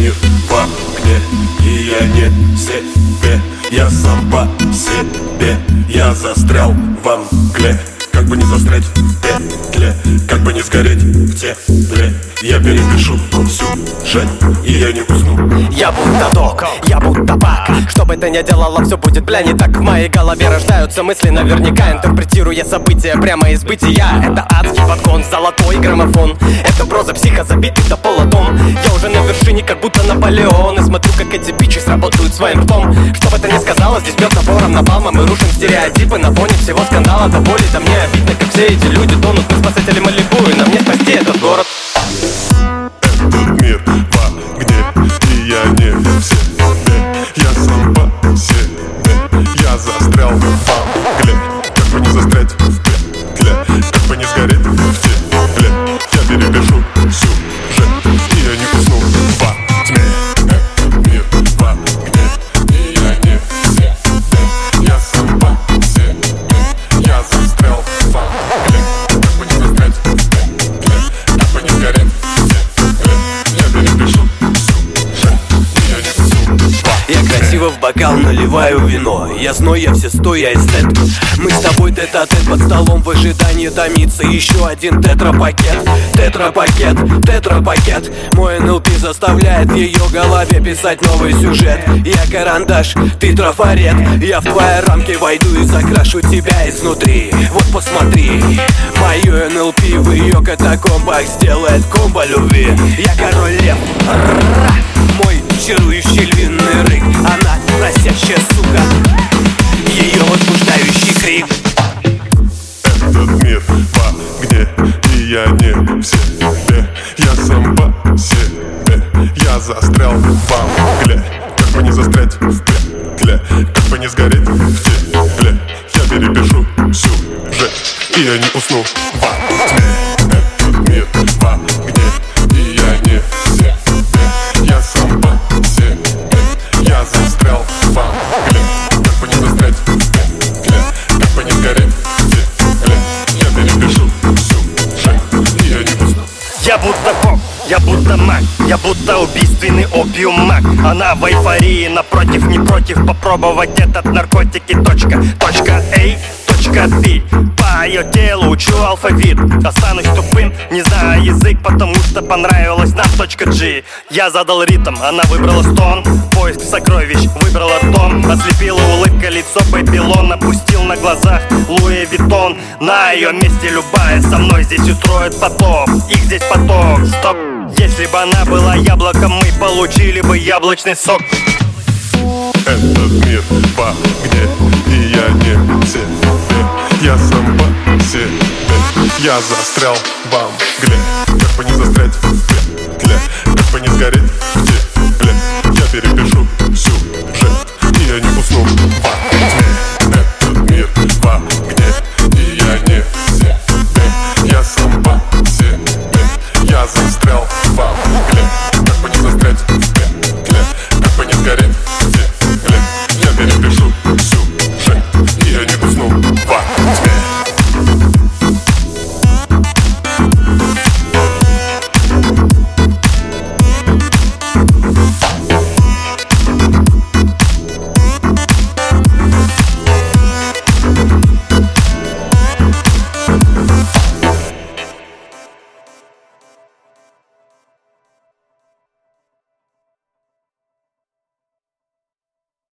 мир во мне И я не себе. Я сам по себе. Я застрял во мгле. Как бы не застрять в петле Как бы не сгореть в тепле. Я перепишу всю жизнь И я не усну. Я будто док, я будто пак Что бы ты ни делала, все будет, бля, не так. В моей голове рождаются мысли наверняка Интерпретируя события прямо из бытия. Это адский подгон, золотой граммофон. Это проза психа, забитый до пола дом. Я уже на вершине, как будто Наполеон И смотрю, как эти бичи сработают своим ртом. Что бы ты ни сказала, здесь бьет набором напалма Мы рушим стереотипы на фоне всего скандала. До боли, да мне обидно, как все эти люди тонут. Мы спасатели Малибу, и нам не спасти этот город бокал наливаю вино. Я зной, я все сто, я эстет Мы с тобой тет а тет под столом в ожидании томится. Еще один тетрапакет Тетрапакет, тетрапакет. Мой НЛП заставляет ее голове писать новый сюжет. Я карандаш, ты трафарет. Я в твои рамки войду и закрашу тебя изнутри. Вот посмотри Мою НЛП в ее катакомбах сделает комбо любви. Я король лев! Мой чарующий мир во мне И я не в себе. Я сам по себе. Я застрял во мгле Как бы не застрять в петле Как бы не сгореть в тепле. Я перепишу всю жизнь И я не усну во тьме Я будто поп, я будто маг Я будто убийственный опиум маг. Она в эйфории, напротив, не против. Попробовать этот наркотик и точка. Точка A, точка B. По ее телу учу алфавит. Останусь тупым, не знаю язык Потому что понравилась нам точка G. Я задал ритм, она выбрала стон. Поиск сокровищ, выбрала дом Ослепила улыбка, лицо Babylon. Опустил на глазах Louis Vuitton. На ее месте любая со мной здесь устроит потоп Их здесь поток, стоп если бы она была яблоком, мы получили бы яблочный сок. Этот мир по мне, и я не себе Я сам по себе, я застрял в амгле Как бы не застрять в петле, как бы не сгореть в тепле. Я перепишу